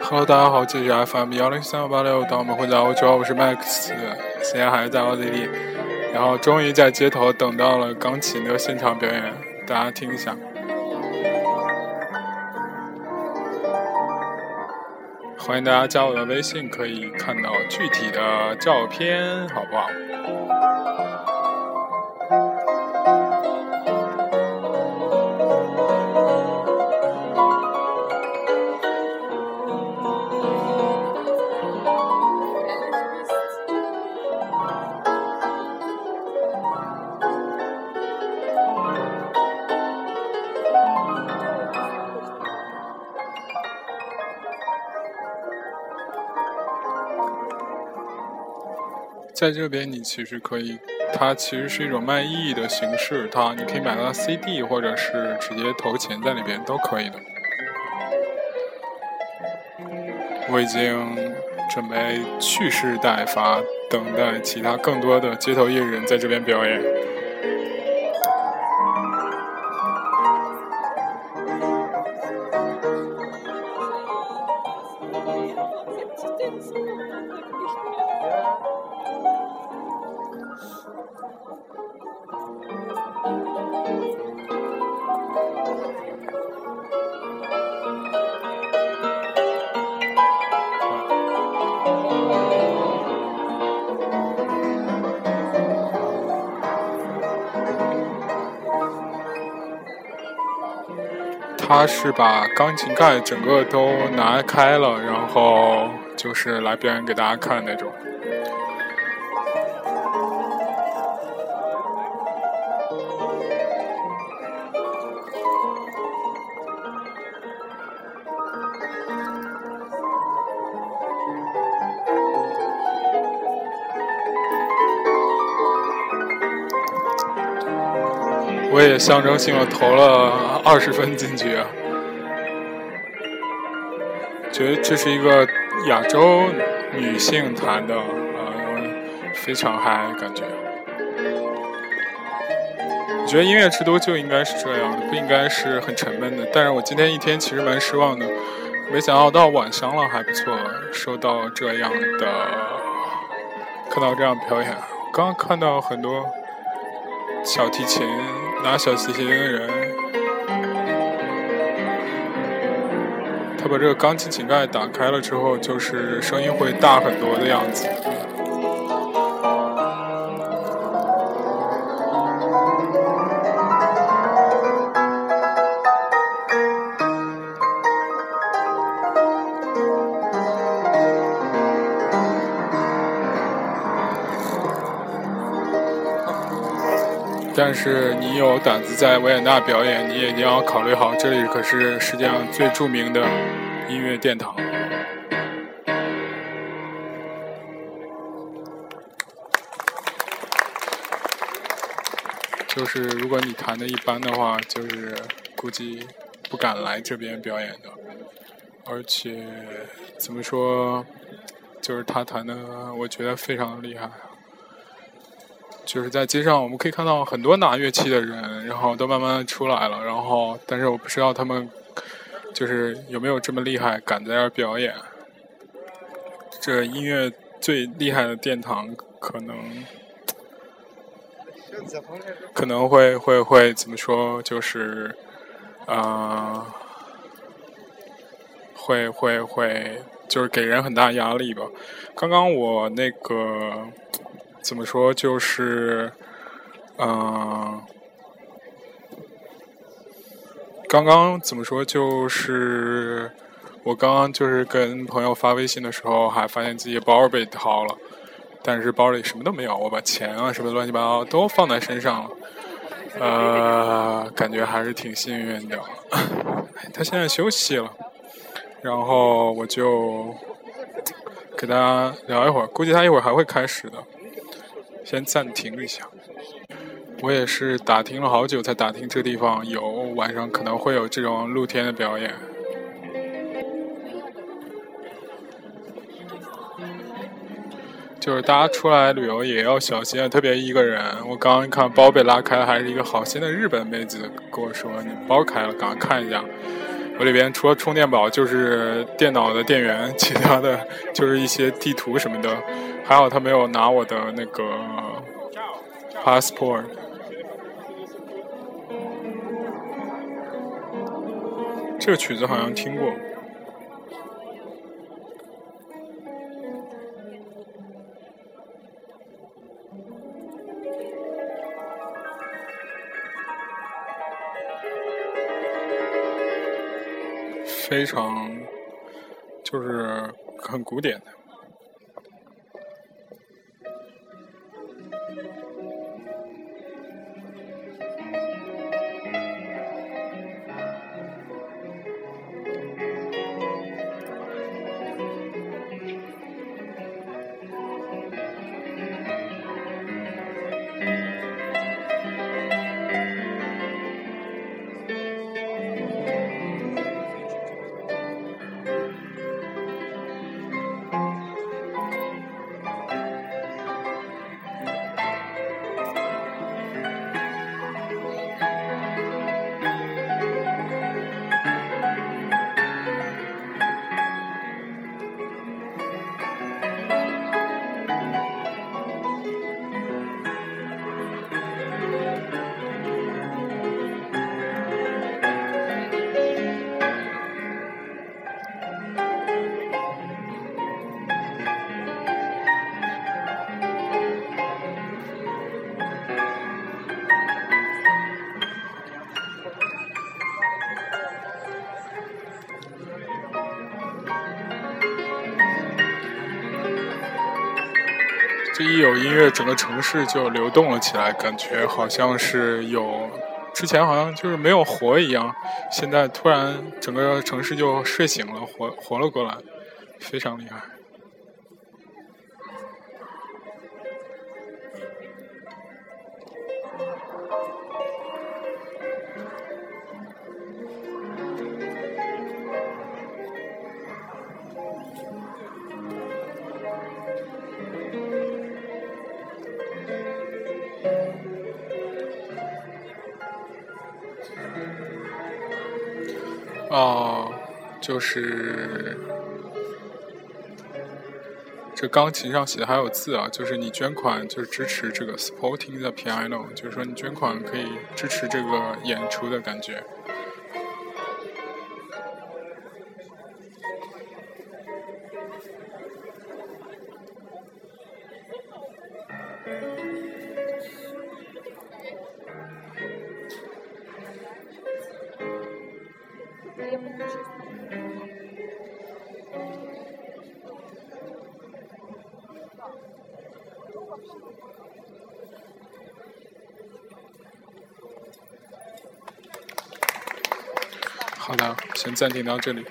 Hello，大家好，这里是 FM 幺零三八六，当我们回到欧洲，我是 Max，现在还是在奥地利，然后终于在街头等到了钢琴的现场表演，大家听一下。欢迎大家加我的微信，可以看到具体的照片，好不好？在这边，你其实可以，它其实是一种卖艺的形式，它你可以买到 CD，或者是直接投钱在里边都可以的。我已经准备蓄势待发，等待其他更多的街头艺人在这边表演。他是把钢琴盖整个都拿开了，然后就是来表演给大家看那种。我也象征性的投了二十分进去，觉得这是一个亚洲女性弹的，呃，非常嗨感觉。我觉得音乐之都就应该是这样的，不应该是很沉闷的。但是我今天一天其实蛮失望的，没想到到晚上了还不错，收到这样的，看到这样表演。刚刚看到很多小提琴。拿小提琴的人，他把这个钢琴琴盖打开了之后，就是声音会大很多的样子。但是你有胆子在维也纳表演，你也一定要考虑好，这里可是世界上最著名的音乐殿堂。就是如果你弹的一般的话，就是估计不敢来这边表演的。而且怎么说，就是他弹的，我觉得非常厉害。就是在街上，我们可以看到很多拿乐器的人，然后都慢慢出来了。然后，但是我不知道他们就是有没有这么厉害，敢在这表演。这音乐最厉害的殿堂，可能可能会会会怎么说？就是啊，会会会，就是给人很大压力吧。刚刚我那个。怎么说？就是，嗯，刚刚怎么说？就是我刚刚就是跟朋友发微信的时候，还发现自己包被掏了，但是包里什么都没有，我把钱啊什么乱七八糟都放在身上了，呃，感觉还是挺幸运的。他现在休息了，然后我就给他聊一会儿，估计他一会儿还会开始的。先暂停一下，我也是打听了好久才打听这地方有晚上可能会有这种露天的表演。就是大家出来旅游也要小心啊，特别一个人。我刚刚一看包被拉开，还是一个好心的日本妹子跟我说：“你包开了，赶快看一下。”我里边除了充电宝就是电脑的电源，其他的就是一些地图什么的。还好他没有拿我的那个 passport。这个曲子好像听过。非常，就是很古典的。这一有音乐，整个城市就流动了起来，感觉好像是有之前好像就是没有活一样，现在突然整个城市就睡醒了，活活了过来，非常厉害。哦，就是这钢琴上写的还有字啊，就是你捐款就是支持这个 supporting the piano，就是说你捐款可以支持这个演出的感觉。好的，先暂停到这里。